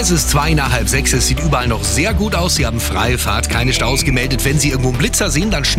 Es ist zwei nach halb sechs. Es sieht überall noch sehr gut aus. Sie haben freie Fahrt, keine Staus gemeldet. Wenn Sie irgendwo einen Blitzer sehen, dann schnell